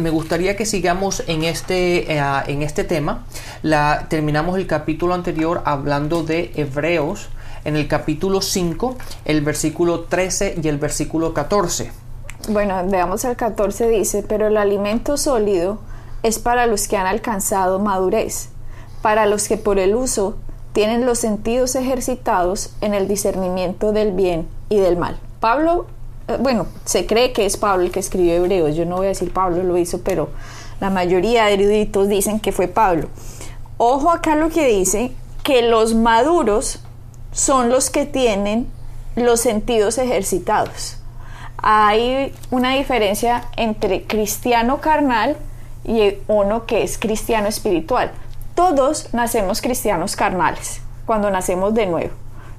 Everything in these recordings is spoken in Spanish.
Me gustaría que sigamos en este, eh, en este tema. Terminamos el capítulo anterior hablando de Hebreos en el capítulo 5, el versículo 13 y el versículo 14. Bueno, veamos el 14 dice, pero el alimento sólido es para los que han alcanzado madurez, para los que por el uso tienen los sentidos ejercitados en el discernimiento del bien y del mal. Pablo, bueno, se cree que es Pablo el que escribió Hebreos, yo no voy a decir Pablo lo hizo, pero la mayoría de eruditos dicen que fue Pablo. Ojo acá lo que dice, que los maduros son los que tienen los sentidos ejercitados. Hay una diferencia entre cristiano carnal y uno que es cristiano espiritual. Todos nacemos cristianos carnales cuando nacemos de nuevo.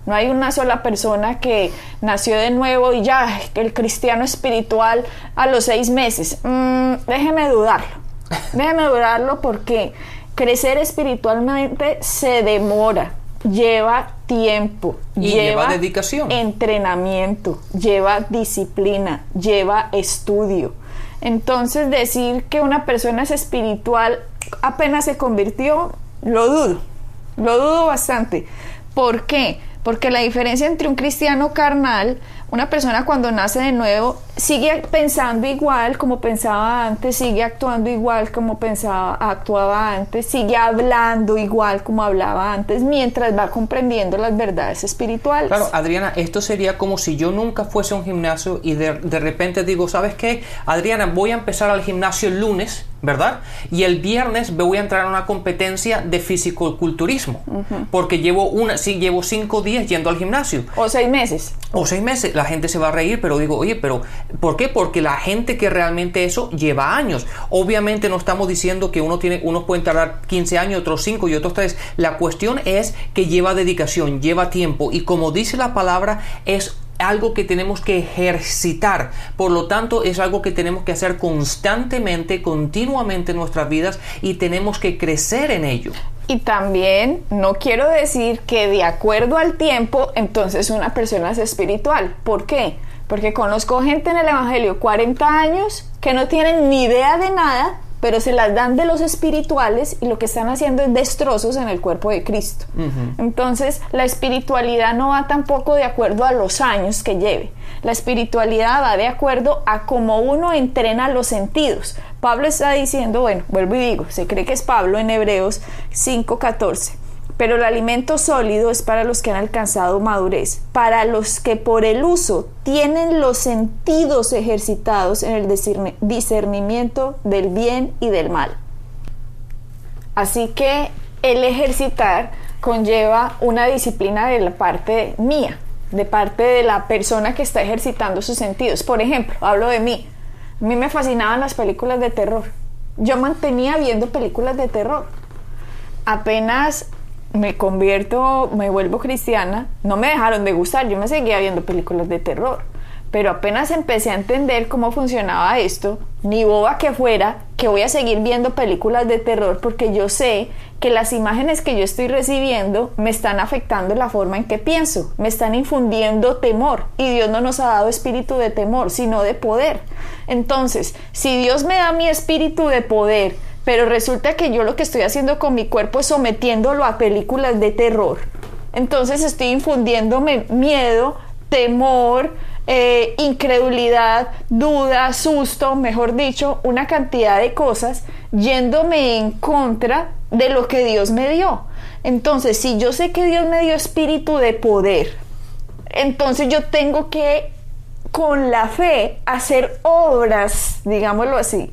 No hay una sola persona que nació de nuevo y ya, el cristiano espiritual a los seis meses. Mm, déjeme dudarlo. Déjeme dudarlo porque crecer espiritualmente se demora, lleva tiempo, lleva, dedicación, entrenamiento, lleva disciplina, lleva estudio. Entonces decir que una persona es espiritual apenas se convirtió, lo dudo, lo dudo bastante. ¿Por qué? Porque la diferencia entre un cristiano carnal, una persona cuando nace de nuevo, sigue pensando igual como pensaba antes, sigue actuando igual como pensaba, actuaba antes, sigue hablando igual como hablaba antes, mientras va comprendiendo las verdades espirituales. Claro, Adriana, esto sería como si yo nunca fuese a un gimnasio y de, de repente digo, ¿sabes qué? Adriana, voy a empezar al gimnasio el lunes ¿verdad? Y el viernes voy a entrar a una competencia de fisicoculturismo, porque llevo una, sí, llevo cinco días yendo al gimnasio. O seis meses. O seis meses. La gente se va a reír, pero digo, oye, pero ¿por qué? Porque la gente que realmente eso lleva años. Obviamente no estamos diciendo que uno tiene, unos pueden tardar 15 años, otros 5 y otros 3. La cuestión es que lleva dedicación, lleva tiempo y como dice la palabra, es algo que tenemos que ejercitar. Por lo tanto, es algo que tenemos que hacer constantemente, continuamente en nuestras vidas y tenemos que crecer en ello. Y también no quiero decir que de acuerdo al tiempo, entonces una persona es espiritual. ¿Por qué? Porque conozco gente en el Evangelio 40 años que no tienen ni idea de nada, pero se las dan de los espirituales y lo que están haciendo es destrozos en el cuerpo de Cristo. Entonces, la espiritualidad no va tampoco de acuerdo a los años que lleve. La espiritualidad va de acuerdo a cómo uno entrena los sentidos. Pablo está diciendo, bueno, vuelvo y digo, se cree que es Pablo en Hebreos 5:14 pero el alimento sólido es para los que han alcanzado madurez, para los que por el uso tienen los sentidos ejercitados en el discernimiento del bien y del mal. Así que el ejercitar conlleva una disciplina de la parte mía, de parte de la persona que está ejercitando sus sentidos. Por ejemplo, hablo de mí. A mí me fascinaban las películas de terror. Yo mantenía viendo películas de terror. Apenas me convierto, me vuelvo cristiana, no me dejaron de gustar, yo me seguía viendo películas de terror, pero apenas empecé a entender cómo funcionaba esto, ni boba que fuera, que voy a seguir viendo películas de terror porque yo sé que las imágenes que yo estoy recibiendo me están afectando la forma en que pienso, me están infundiendo temor y Dios no nos ha dado espíritu de temor, sino de poder. Entonces, si Dios me da mi espíritu de poder, pero resulta que yo lo que estoy haciendo con mi cuerpo es sometiéndolo a películas de terror. Entonces estoy infundiéndome miedo, temor, eh, incredulidad, duda, susto, mejor dicho, una cantidad de cosas yéndome en contra de lo que Dios me dio. Entonces, si yo sé que Dios me dio espíritu de poder, entonces yo tengo que, con la fe, hacer obras, digámoslo así,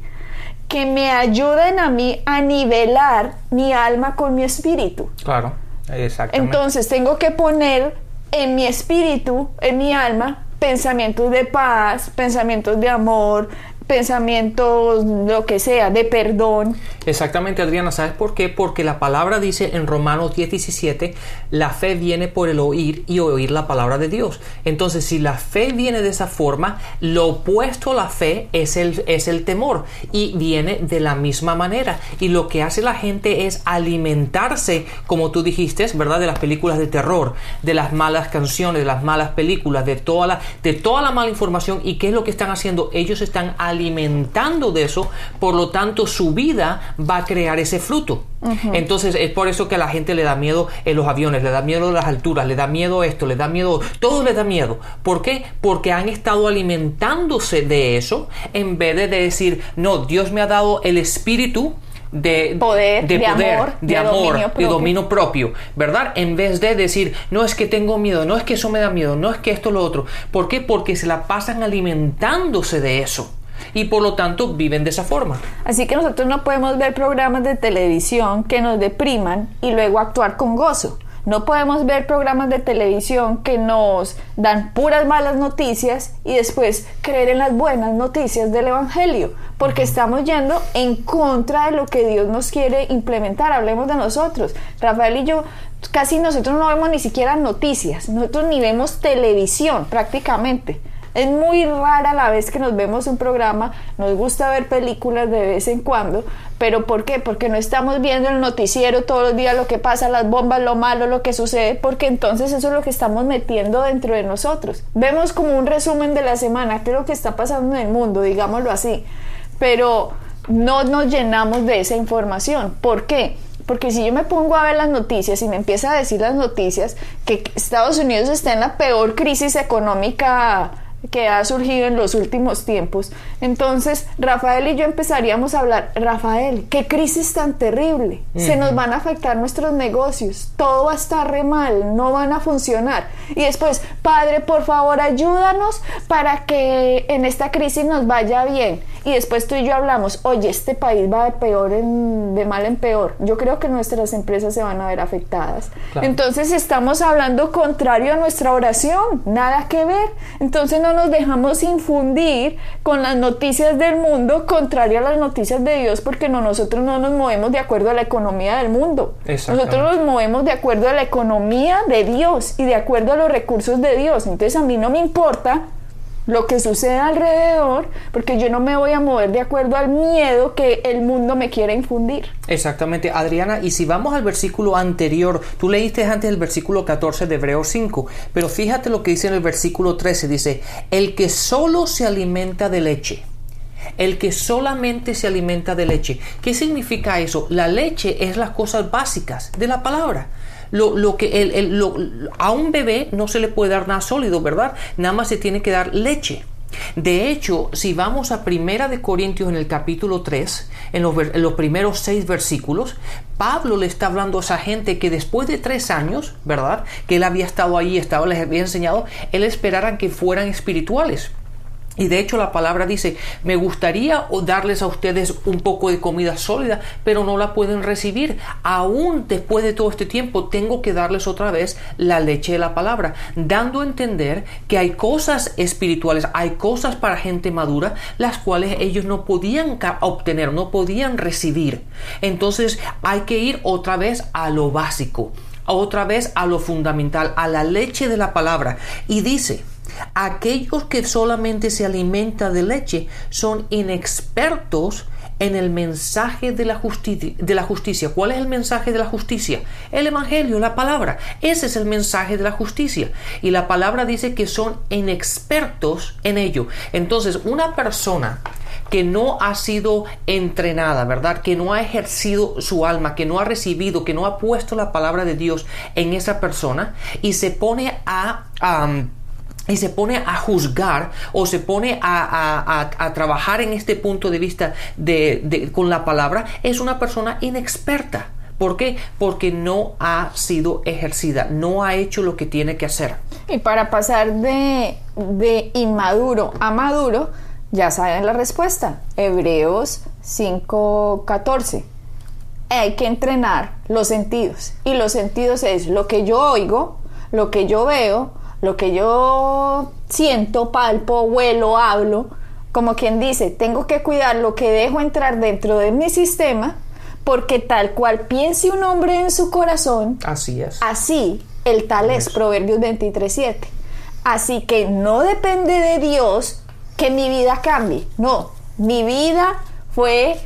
que me ayuden a mí a nivelar mi alma con mi espíritu. Claro, exactamente. Entonces tengo que poner en mi espíritu, en mi alma, pensamientos de paz, pensamientos de amor, pensamientos, lo que sea, de perdón. Exactamente, Adriana, ¿sabes por qué? Porque la palabra dice en Romanos 10, 17, la fe viene por el oír y oír la palabra de Dios. Entonces, si la fe viene de esa forma, lo opuesto a la fe es el, es el temor y viene de la misma manera. Y lo que hace la gente es alimentarse, como tú dijiste, ¿verdad? De las películas de terror, de las malas canciones, de las malas películas, de toda la, de toda la mala información. ¿Y qué es lo que están haciendo? Ellos están alimentando de eso, por lo tanto su vida va a crear ese fruto. Entonces es por eso que a la gente le da miedo en los aviones, le da miedo las alturas, le da miedo esto, le da miedo, todo le da miedo. ¿Por qué? Porque han estado alimentándose de eso en vez de decir, no, Dios me ha dado el espíritu de poder, de, amor, de, amor, de dominio propio, ¿verdad? En vez de decir, no es que tengo miedo, no es que eso me da miedo, no es que esto lo otro. ¿Por qué? Porque se la pasan alimentándose de eso y por lo tanto viven de esa forma. Así que nosotros no podemos ver programas de televisión que nos depriman y luego actuar con gozo. No podemos ver programas de televisión que nos dan puras malas noticias y después creer en las buenas noticias del Evangelio, porque estamos yendo en contra de lo que Dios nos quiere implementar. Hablemos de nosotros. Rafael y yo, casi nosotros no vemos ni siquiera noticias, nosotros ni vemos televisión prácticamente. Es muy rara la vez que nos vemos un programa, nos gusta ver películas de vez en cuando, pero ¿por qué? Porque no estamos viendo el noticiero todos los días lo que pasa, las bombas, lo malo, lo que sucede, porque entonces eso es lo que estamos metiendo dentro de nosotros. Vemos como un resumen de la semana, qué es lo que está pasando en el mundo, digámoslo así, pero no nos llenamos de esa información. ¿Por qué? Porque si yo me pongo a ver las noticias y me empieza a decir las noticias que Estados Unidos está en la peor crisis económica que ha surgido en los últimos tiempos. Entonces, Rafael y yo empezaríamos a hablar, Rafael, qué crisis tan terrible, se nos van a afectar nuestros negocios, todo va a estar re mal, no van a funcionar. Y después, Padre, por favor, ayúdanos para que en esta crisis nos vaya bien. Y después tú y yo hablamos, oye, este país va de peor en, de mal en peor. Yo creo que nuestras empresas se van a ver afectadas. Entonces estamos hablando contrario a nuestra oración, nada que ver. Entonces no nos dejamos infundir con las noticias del mundo contrario a las noticias de Dios porque no, nosotros no nos movemos de acuerdo a la economía del mundo. Nosotros nos movemos de acuerdo a la economía de Dios y de acuerdo a los recursos de Dios. Entonces a mí no me importa lo que sucede alrededor, porque yo no me voy a mover de acuerdo al miedo que el mundo me quiere infundir. Exactamente, Adriana, y si vamos al versículo anterior, tú leíste antes el versículo 14 de Hebreos 5, pero fíjate lo que dice en el versículo 13, dice, el que solo se alimenta de leche. El que solamente se alimenta de leche. ¿Qué significa eso? La leche es las cosas básicas de la palabra lo, que el, a un bebé no se le puede dar nada sólido, ¿verdad? Nada más se tiene que dar leche. De hecho, si vamos a Primera de Corintios en el capítulo 3, en los, primeros seis versículos, Pablo le está hablando a esa gente que después de tres años, ¿verdad? Que él había estado ahí, estaba, les había enseñado, él esperara que fueran espirituales. Y de hecho la palabra dice, me gustaría darles a ustedes un poco de comida sólida, pero no la pueden recibir. Aún después de todo este tiempo tengo que darles otra vez la leche de la palabra, dando a entender que hay cosas espirituales, hay cosas para gente madura, las cuales ellos no podían obtener, no podían recibir. Entonces hay que ir otra vez a lo básico, otra vez a lo fundamental, a la leche de la palabra. Y dice, Aquellos que solamente se alimentan de leche son inexpertos en el mensaje de la, de la justicia. ¿Cuál es el mensaje de la justicia? El Evangelio, la palabra. Ese es el mensaje de la justicia. Y la palabra dice que son inexpertos en ello. Entonces, una persona que no ha sido entrenada, ¿verdad? Que no ha ejercido su alma, que no ha recibido, que no ha puesto la palabra de Dios en esa persona y se pone a y se pone a juzgar o se pone a, trabajar en este punto de vista de, con la palabra, es una persona inexperta. ¿Por qué? Porque no ha sido ejercida, no ha hecho lo que tiene que hacer. Y para pasar de, de inmaduro a maduro, ya saben la respuesta. Hebreos 5:14. Hay que entrenar los sentidos. Y los sentidos es lo que yo oigo, lo que yo veo, lo que yo siento, palpo, huelo, hablo, como quien dice, tengo que cuidar lo que dejo entrar dentro de mi sistema, porque tal cual piense un hombre en su corazón, Así es. así el tal es, Proverbios 23.7. Así que no depende de Dios que mi vida cambie, no, mi vida fue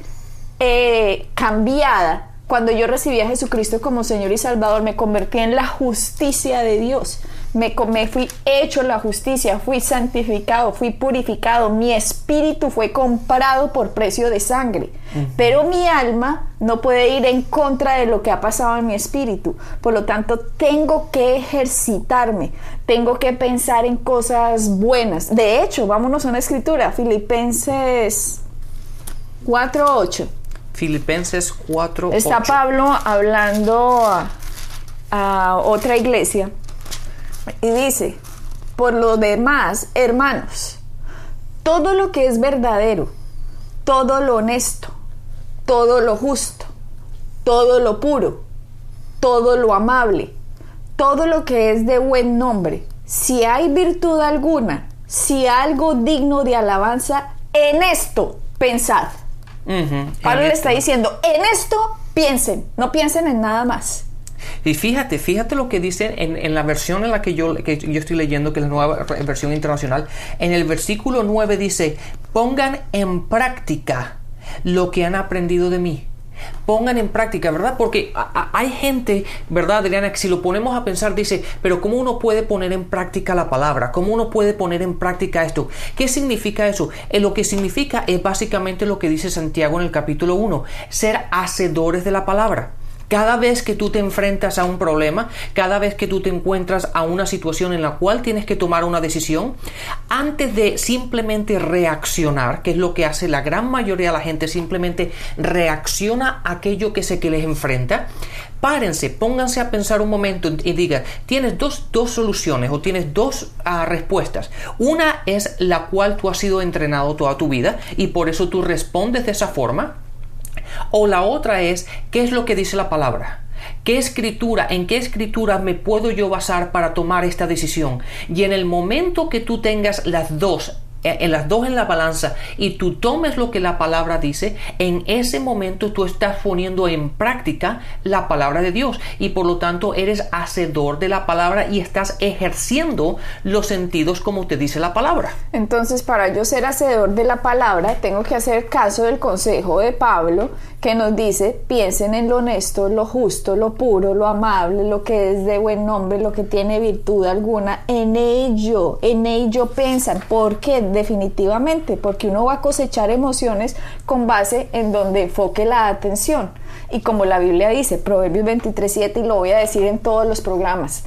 eh, cambiada cuando yo recibí a Jesucristo como Señor y Salvador, me convertí en la justicia de Dios. Me, me fui hecho la justicia, fui santificado, fui purificado, mi espíritu fue comprado por precio de sangre. Pero mi alma no puede ir en contra de lo que ha pasado en mi espíritu. Por lo tanto, tengo que ejercitarme, tengo que pensar en cosas buenas. De hecho, vámonos a una escritura, Filipenses 4.8. Filipenses 4. Está Pablo hablando a, a otra iglesia y dice, por lo demás, hermanos, todo lo que es verdadero, todo lo honesto, todo lo justo, todo lo puro, todo lo amable, todo lo que es de buen nombre, si hay virtud alguna, si algo digno de alabanza, en esto pensad. Pablo le está diciendo, en esto piensen, no piensen en nada más. Y fíjate, fíjate lo que dice en, en la versión en la que yo, que yo estoy leyendo, que es la nueva versión internacional. En el versículo 9 dice, pongan en práctica lo que han aprendido de mí. Pongan en práctica, ¿verdad? Porque hay gente, ¿verdad, Adriana? Que si lo ponemos a pensar, dice, pero ¿cómo uno puede poner en práctica la palabra? ¿Cómo uno puede poner en práctica esto? ¿Qué significa eso? Eh, lo que significa es básicamente lo que dice Santiago en el capítulo 1, ser hacedores de la palabra. Cada vez que tú te enfrentas a un problema, cada vez que tú te encuentras a una situación en la cual tienes que tomar una decisión, antes de simplemente reaccionar, que es lo que hace la gran mayoría de la gente, simplemente reacciona a aquello que se que les enfrenta, párense, pónganse a pensar un momento y digan, tienes dos, dos soluciones o tienes dos ah, respuestas. Una es la cual tú has sido entrenado toda tu vida y por eso tú respondes de esa forma. O la otra es, ¿qué es lo que dice la palabra? ¿Qué escritura, en qué escritura me puedo yo basar para tomar esta decisión? Y en el momento que tú tengas las dos, en las dos en la balanza y tú tomes lo que la palabra dice, en ese momento tú estás poniendo en práctica la palabra de Dios y por lo tanto eres hacedor de la palabra y estás ejerciendo los sentidos como te dice la palabra. Entonces, para yo ser hacedor de la palabra, tengo que hacer caso del consejo de Pablo, que nos dice, piensen en lo honesto, lo justo, lo puro, lo amable, lo que es de buen nombre, lo que tiene virtud alguna, en ello, en ello piensan. ¿Por qué? Definitivamente, porque uno va a cosechar emociones con base en donde enfoque la atención. Y como la Biblia dice, Proverbios 23.7, y lo voy a decir en todos los programas,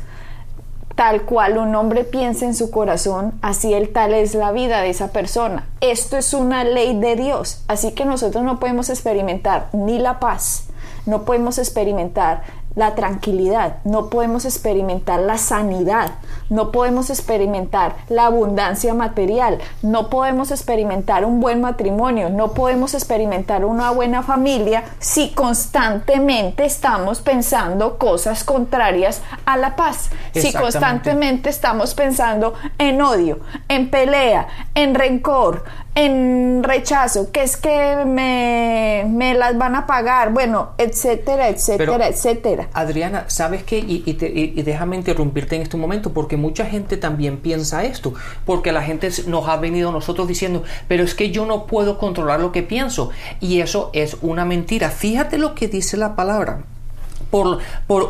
Tal cual un hombre piensa en su corazón, así el tal es la vida de esa persona. Esto es una ley de Dios, así que nosotros no podemos experimentar ni la paz, no podemos experimentar la tranquilidad, no podemos experimentar la sanidad, no podemos experimentar la abundancia material, no podemos experimentar un buen matrimonio, no podemos experimentar una buena familia si constantemente estamos pensando cosas contrarias a la paz, si constantemente estamos pensando en odio, en pelea, en rencor, en rechazo, que es que me, me las van a pagar, bueno, etcétera, etcétera, Pero- etcétera. Adriana, ¿sabes qué? Y, y te- y- y déjame interrumpirte en este momento porque mucha gente también piensa esto, porque la gente nos ha venido a nosotros diciendo, pero es que yo no puedo controlar lo que pienso y eso es una mentira. Fíjate lo que dice la palabra. Por,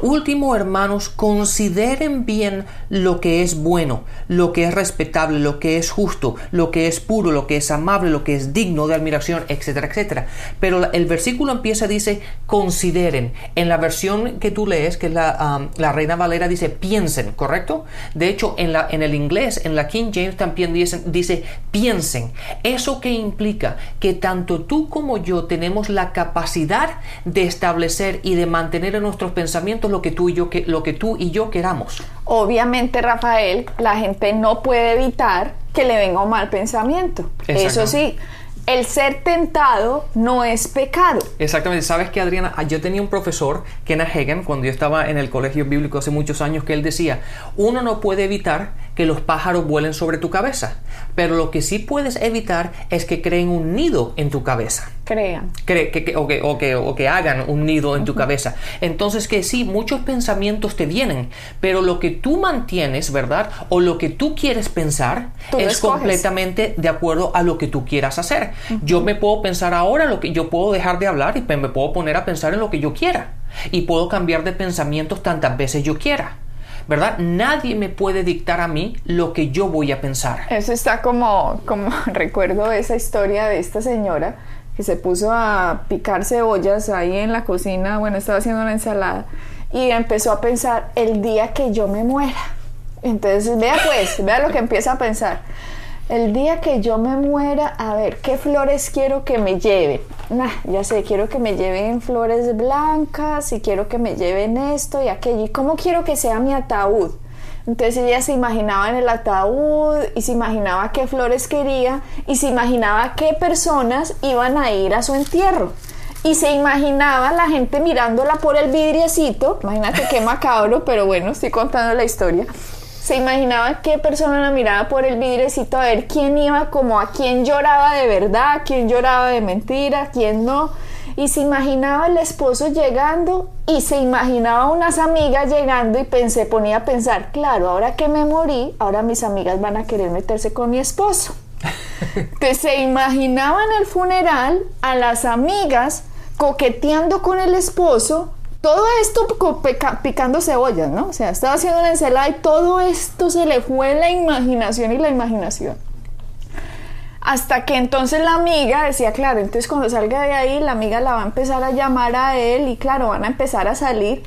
último, hermanos, consideren bien lo que es bueno, lo que es respetable, lo que es justo, lo que es puro, lo que es amable, lo que es digno de admiración, etcétera, etcétera. Pero el versículo empieza, dice, consideren. En la versión que tú lees, que es la, la Reina Valera, dice, piensen, ¿correcto? De hecho, en, la, en el inglés, en la King James también dice, piensen. ¿Eso qué implica? Que tanto tú como yo tenemos la capacidad de establecer y de mantener en nuestros pensamientos lo que tú y yo, que, lo que tú y yo queramos. Obviamente, Rafael, la gente no puede evitar que le venga un mal pensamiento. Eso sí, el ser tentado no es pecado. Exactamente. Sabes que, Adriana, ah, yo tenía un profesor, Kenneth Hagen, cuando yo estaba en el colegio bíblico hace muchos años, que él decía, uno no puede evitar que los pájaros vuelen sobre tu cabeza, pero lo que sí puedes evitar es que creen un nido en tu cabeza. Crean. que, o, que, o, que, o, que, hagan un nido en tu cabeza. Entonces que sí, muchos pensamientos te vienen, pero lo que tú mantienes, ¿verdad? O lo que tú quieres pensar es completamente de acuerdo a lo que tú quieras hacer. Yo me puedo pensar ahora lo que yo puedo dejar de hablar y me puedo poner a pensar en lo que yo quiera. Y puedo cambiar de pensamientos tantas veces yo quiera. ¿Verdad? Nadie me puede dictar a mí lo que yo voy a pensar. Eso está como, como recuerdo esa historia de esta señora que se puso a picar cebollas ahí en la cocina, bueno, estaba haciendo una ensalada y empezó a pensar el día que yo me muera. Entonces, vea pues, vea lo que empieza a pensar. El día que yo me muera, a ver, ¿qué flores quiero que me lleven? Nah, ya sé, quiero que me lleven flores blancas y quiero que me lleven esto y aquello. ¿Y cómo quiero que sea mi ataúd? Entonces ella se imaginaba en el ataúd y se imaginaba qué flores quería y se imaginaba qué personas iban a ir a su entierro. Y se imaginaba la gente mirándola por el vidriecito. Imagínate qué macabro, pero bueno, estoy contando la historia se imaginaba qué persona la miraba por el vidrecito a ver quién iba, como a quién lloraba de verdad, quién lloraba de mentira, quién no. Y se imaginaba el esposo llegando y se imaginaba unas amigas llegando y pensé, ponía a pensar, claro, ahora que me morí, ahora mis amigas van a querer meterse con mi esposo. Entonces se imaginaba en el funeral a las amigas coqueteando con el esposo todo esto picando cebollas, ¿no? O sea, estaba haciendo una ensalada y todo esto se le fue la imaginación y la imaginación. Hasta que entonces la amiga decía, claro, entonces cuando salga de ahí, la amiga la va a empezar a llamar a él y claro, van a empezar a salir.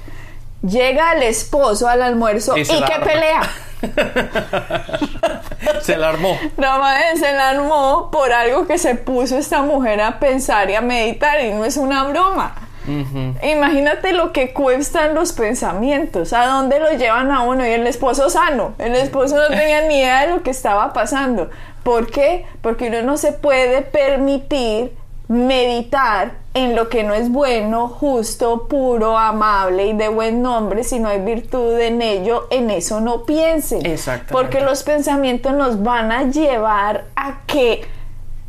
Llega el esposo al almuerzo y, qué pelea. se la armó. No, se la armó por algo que se puso esta mujer a pensar y a meditar y no es una broma. Imagínate lo que cuestan los pensamientos, a dónde los llevan a uno y el esposo sano, el esposo no tenía ni idea de lo que estaba pasando. ¿Por qué? Porque uno no se puede permitir meditar en lo que no es bueno, justo, puro, amable y de buen nombre, si no hay virtud en ello, en eso no piensen. Porque los pensamientos nos van a llevar a que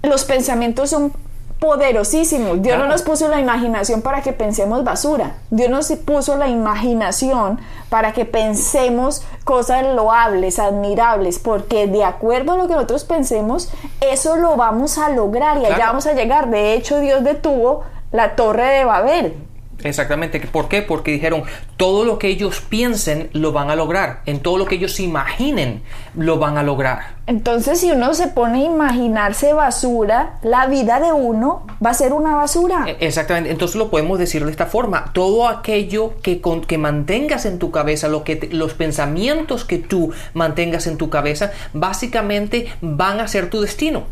los pensamientos son poderosísimo. Dios no nos puso la imaginación para que pensemos basura. Dios nos puso la imaginación para que pensemos cosas loables, admirables, porque de acuerdo a lo que nosotros pensemos, eso lo vamos a lograr y allá vamos a llegar. De hecho, Dios detuvo la torre de Babel. Exactamente. ¿Por qué? Porque dijeron, todo lo que ellos piensen lo van a lograr. En todo lo que ellos imaginen lo van a lograr. Entonces, si uno se pone a imaginarse basura, la vida de uno va a ser una basura. E, exactamente. Entonces lo podemos decir de esta forma. Todo aquello que, que mantengas en tu cabeza, lo que los pensamientos que tú mantengas en tu cabeza, básicamente van a ser tu destino.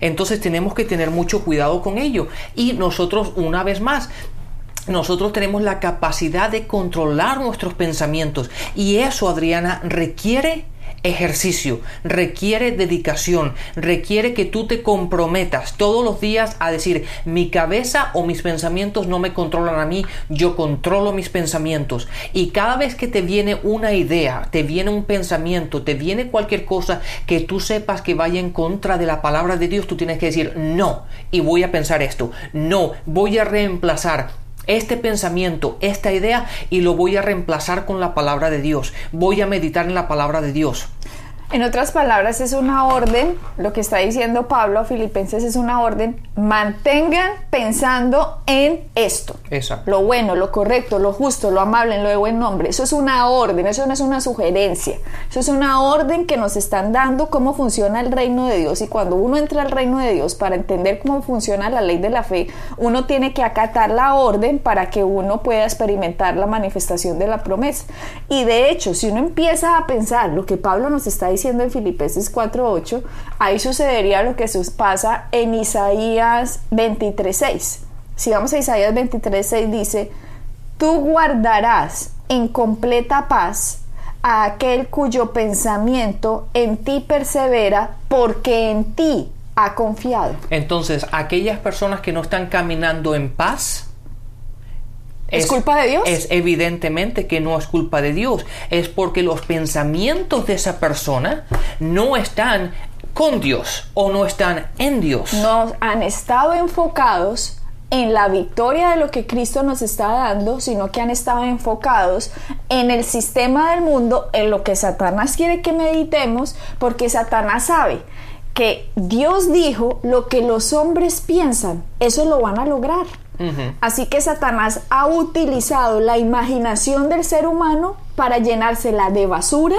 Entonces tenemos que tener mucho cuidado con ello. Y nosotros, una vez más, nosotros tenemos la capacidad de controlar nuestros pensamientos y eso, Adriana, requiere ejercicio, requiere dedicación, requiere que tú te comprometas todos los días a decir, mi cabeza o mis pensamientos no me controlan a mí, yo controlo mis pensamientos. Y cada vez que te viene una idea, te viene un pensamiento, te viene cualquier cosa que tú sepas que vaya en contra de la palabra de Dios, tú tienes que decir, no, y voy a pensar esto, no, voy a reemplazar este pensamiento, esta idea y lo voy a reemplazar con la palabra de Dios. Voy a meditar en la palabra de Dios. En otras palabras, es una orden, lo que está diciendo Pablo a Filipenses es una orden, mantengan pensando en esto. Exacto. Lo bueno, lo correcto, lo justo, lo amable, lo de buen nombre. Eso es una orden, eso no es una sugerencia. Eso es una orden que nos están dando cómo funciona el reino de Dios. Y cuando uno entra al reino de Dios para entender cómo funciona la ley de la fe, uno tiene que acatar la orden para que uno pueda experimentar la manifestación de la promesa. Y de hecho, si uno empieza a pensar lo que Pablo nos está diciendo, en Filipenses 4.8, ahí sucedería lo que pasa en Isaías 23.6. Si vamos a Isaías 23.6 dice, tú guardarás en completa paz a aquel cuyo pensamiento en ti persevera, porque en ti ha confiado. Entonces, aquellas personas que no están caminando en paz, ¿Es, culpa de Dios? Es evidentemente que no es culpa de Dios. Es porque los pensamientos de esa persona no están con Dios o no están en Dios. No han estado enfocados en la victoria de lo que Cristo nos está dando, sino que han estado enfocados en el sistema del mundo, en lo que Satanás quiere que meditemos, porque Satanás sabe que Dios dijo lo que los hombres piensan, eso lo van a lograr. Así que Satanás ha utilizado la imaginación del ser humano para llenársela de basura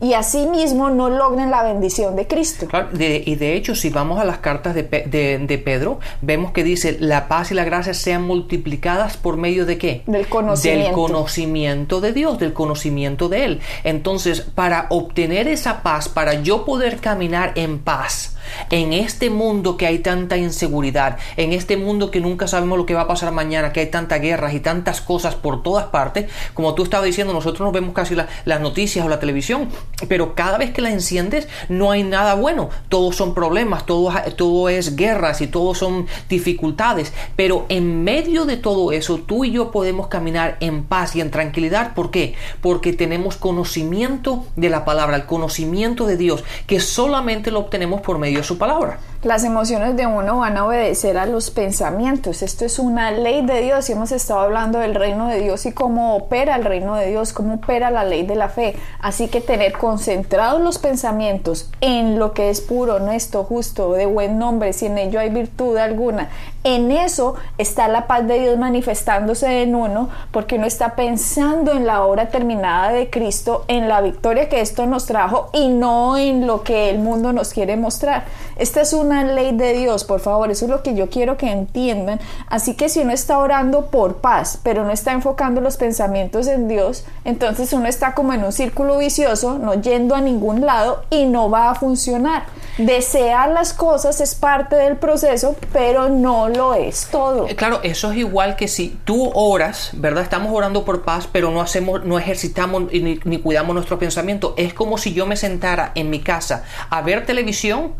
y asimismo no logren la bendición de Cristo. y de hecho, si vamos a las cartas de, de, Pedro, vemos que dice, la paz y la gracia sean multiplicadas por medio de qué? Del conocimiento. Del conocimiento de Dios, del conocimiento de Él. Entonces, para obtener esa paz, para yo poder caminar en paz, en este mundo que hay tanta inseguridad, en este mundo que nunca sabemos lo que va a pasar mañana, que hay tantas guerras y tantas cosas por todas partes, como tú estabas diciendo, nosotros no vemos casi las noticias o la televisión, pero cada vez que la enciendes no hay nada bueno, todos son problemas, todo, es guerras y todo son dificultades, pero en medio de todo eso tú y yo podemos caminar en paz y en tranquilidad, ¿por qué? Porque tenemos conocimiento de la palabra, el conocimiento de Dios, que solamente lo obtenemos por medio su palabra. Las emociones de uno van a obedecer a los pensamientos. Esto es una ley de Dios y hemos estado hablando del reino de Dios y cómo opera el reino de Dios, cómo opera la ley de la fe. Así que tener concentrados los pensamientos en lo que es puro, honesto, justo, de buen nombre, si en ello hay virtud alguna, en eso está la paz de Dios manifestándose en uno porque uno está pensando en la obra terminada de Cristo, en la victoria que esto nos trajo y no en lo que el mundo nos quiere mostrar. Esta es una ley de Dios, por favor, eso es lo que yo quiero que entiendan. Así que si uno está orando por paz, pero no está enfocando los pensamientos en Dios, entonces uno está como en un círculo vicioso, no yendo a ningún lado y no va a funcionar. Desear las cosas es parte del proceso, pero no es todo. Eh, claro, eso es igual que si tú oras, ¿verdad? Estamos orando por paz, pero no hacemos, no ejercitamos ni, ni cuidamos nuestro pensamiento. Es como si yo me sentara en mi casa a ver televisión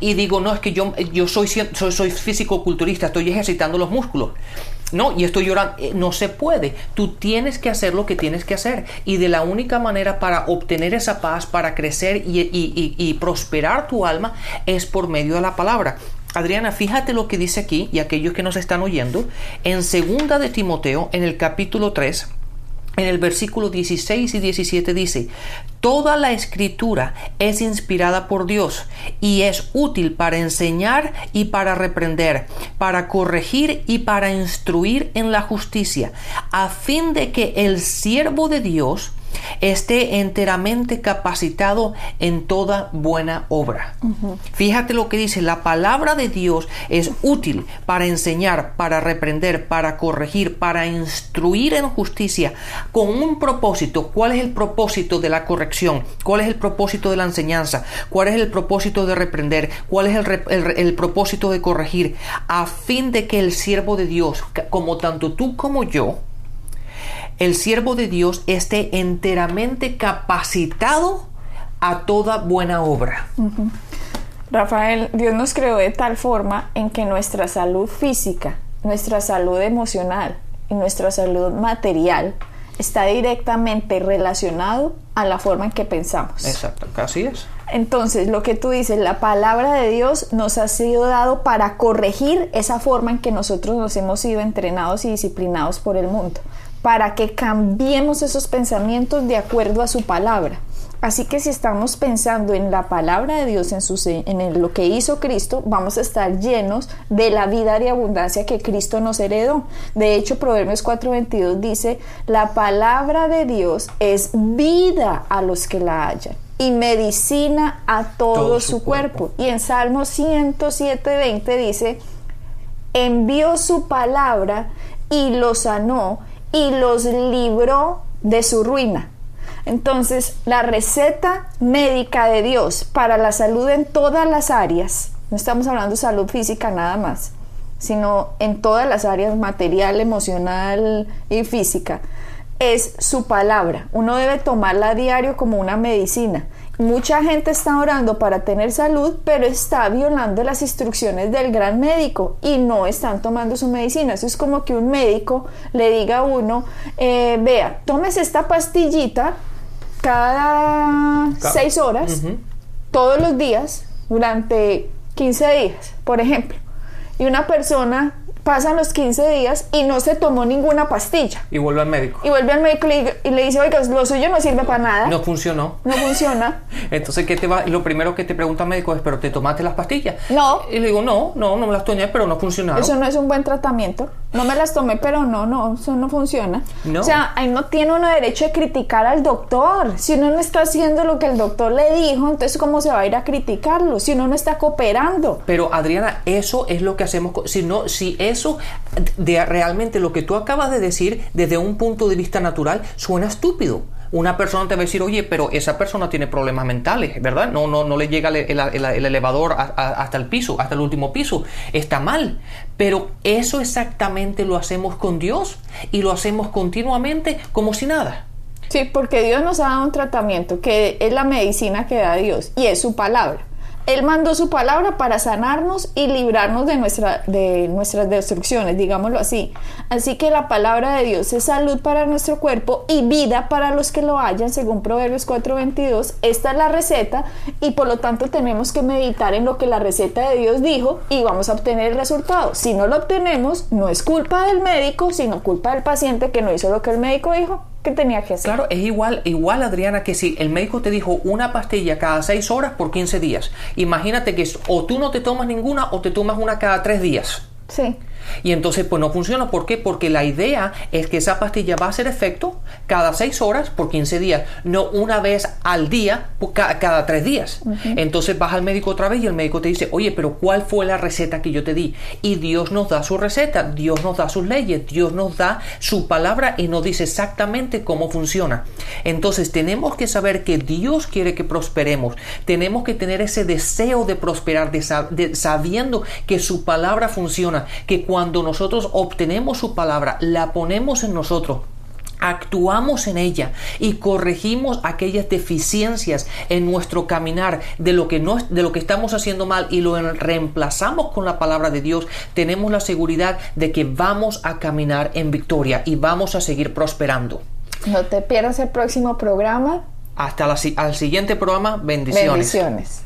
y digo, no, es que yo, yo soy, soy, soy físico-culturista, estoy ejercitando los músculos. No, y estoy llorando. Eh, no se puede. Tú tienes que hacer lo que tienes que hacer. Y de la única manera para obtener esa paz, para crecer y, prosperar tu alma, es por medio de la palabra. Adriana, fíjate lo que dice aquí, y aquellos que nos están oyendo, en segunda de Timoteo, en el capítulo 3, en el versículo 16 y 17 dice, Toda la escritura es inspirada por Dios y es útil para enseñar y para reprender, para corregir y para instruir en la justicia, a fin de que el siervo de Dios esté enteramente capacitado en toda buena obra. Fíjate lo que dice, la palabra de Dios es útil para enseñar, para reprender, para corregir, para instruir en justicia, con un propósito. ¿Cuál es el propósito de la corrección? ¿Cuál es el propósito de la enseñanza? ¿Cuál es el propósito de reprender? ¿Cuál es el, el propósito de corregir? A fin de que el siervo de Dios, como tanto tú como yo, el siervo de Dios esté enteramente capacitado a toda buena obra. Rafael, Dios nos creó de tal forma en que nuestra salud física, nuestra salud emocional y nuestra salud material está directamente relacionado a la forma en que pensamos. Exacto, así es. Entonces, lo que tú dices, la palabra de Dios nos ha sido dado para corregir esa forma en que nosotros nos hemos sido entrenados y disciplinados por el mundo para que cambiemos esos pensamientos de acuerdo a su palabra. Así que si estamos pensando en la palabra de Dios, en, su, en lo que hizo Cristo, vamos a estar llenos de la vida de abundancia que Cristo nos heredó. De hecho, Proverbios 4:22 dice, la palabra de Dios es vida a los que la hallan y medicina a todo, su, cuerpo. Y en Salmo 107:20 dice, envió su palabra y lo sanó y los libró de su ruina. Entonces, la receta médica de Dios para la salud en todas las áreas, no estamos hablando de salud física nada más, sino en todas las áreas material, emocional y física, es su palabra. Uno debe tomarla a diario como una medicina Mucha gente está orando para tener salud, pero está violando las instrucciones del gran médico y no están tomando su medicina. Eso es como que un médico le diga a uno, eh, vea, tomes esta pastillita cada seis horas, todos los días, durante 15 días, por ejemplo. Y una persona pasan los 15 días y no se tomó ninguna pastilla. Y vuelve al médico. Y vuelve al médico y le, dice, oiga, lo suyo no sirve para nada. No funcionó. No funciona. Entonces, ¿qué te va? Lo primero que te pregunta el médico es, ¿pero te tomaste las pastillas? No. Y le digo, no, no, no me las tomé, pero no funcionaron. Eso no es un buen tratamiento. No me las tomé, pero no, no, eso no funciona. No. O sea, ahí no tiene uno derecho de criticar al doctor. Si uno no está haciendo lo que el doctor le dijo, entonces ¿cómo se va a ir a criticarlo? Si uno no está cooperando. Pero Adriana, eso es lo que hacemos. Si no, si eso de realmente lo que tú acabas de decir desde un punto de vista natural suena estúpido. Una persona te va a decir, oye, pero esa persona tiene problemas mentales, ¿verdad? No, no, no le llega el, elevador hasta el piso, hasta el último piso. Está mal. Pero eso exactamente lo hacemos con Dios y lo hacemos continuamente como si nada. Sí, porque Dios nos ha dado un tratamiento que es la medicina que da Dios y es su palabra. Él mandó su palabra para sanarnos y librarnos de, nuestra, de nuestras destrucciones, digámoslo así. Así que la palabra de Dios es salud para nuestro cuerpo y vida para los que lo hayan, según Proverbios 4:22. Esta es la receta y por lo tanto tenemos que meditar en lo que la receta de Dios dijo y vamos a obtener el resultado. Si no lo obtenemos, no es culpa del médico, sino culpa del paciente que no hizo lo que el médico dijo que hacer. Claro, es igual, igual Adriana que si el médico te dijo una pastilla cada 6 horas por 15 días. Imagínate que o tú no te tomas ninguna o te tomas una cada 3 días. Sí. Y entonces pues no funciona. ¿Por qué? Porque la idea es que esa pastilla va a hacer efecto cada 6 horas por 15 días, no una vez al día cada, cada 3 días. Entonces vas al médico otra vez y el médico te dice, oye, pero ¿cuál fue la receta que yo te di? Y Dios nos da su receta, Dios nos da sus leyes, Dios nos da su palabra y nos dice exactamente cómo funciona. Entonces tenemos que saber que Dios quiere que prosperemos. Tenemos que tener ese deseo de prosperar, de, sabiendo que su palabra funciona, que cuando cuando nosotros obtenemos su palabra, la ponemos en nosotros, actuamos en ella y corregimos aquellas deficiencias en nuestro caminar de lo que no de lo que estamos haciendo mal y lo reemplazamos con la palabra de Dios, tenemos la seguridad de que vamos a caminar en victoria y vamos a seguir prosperando. No te pierdas el próximo programa. Hasta la, al siguiente programa, bendiciones. Bendiciones.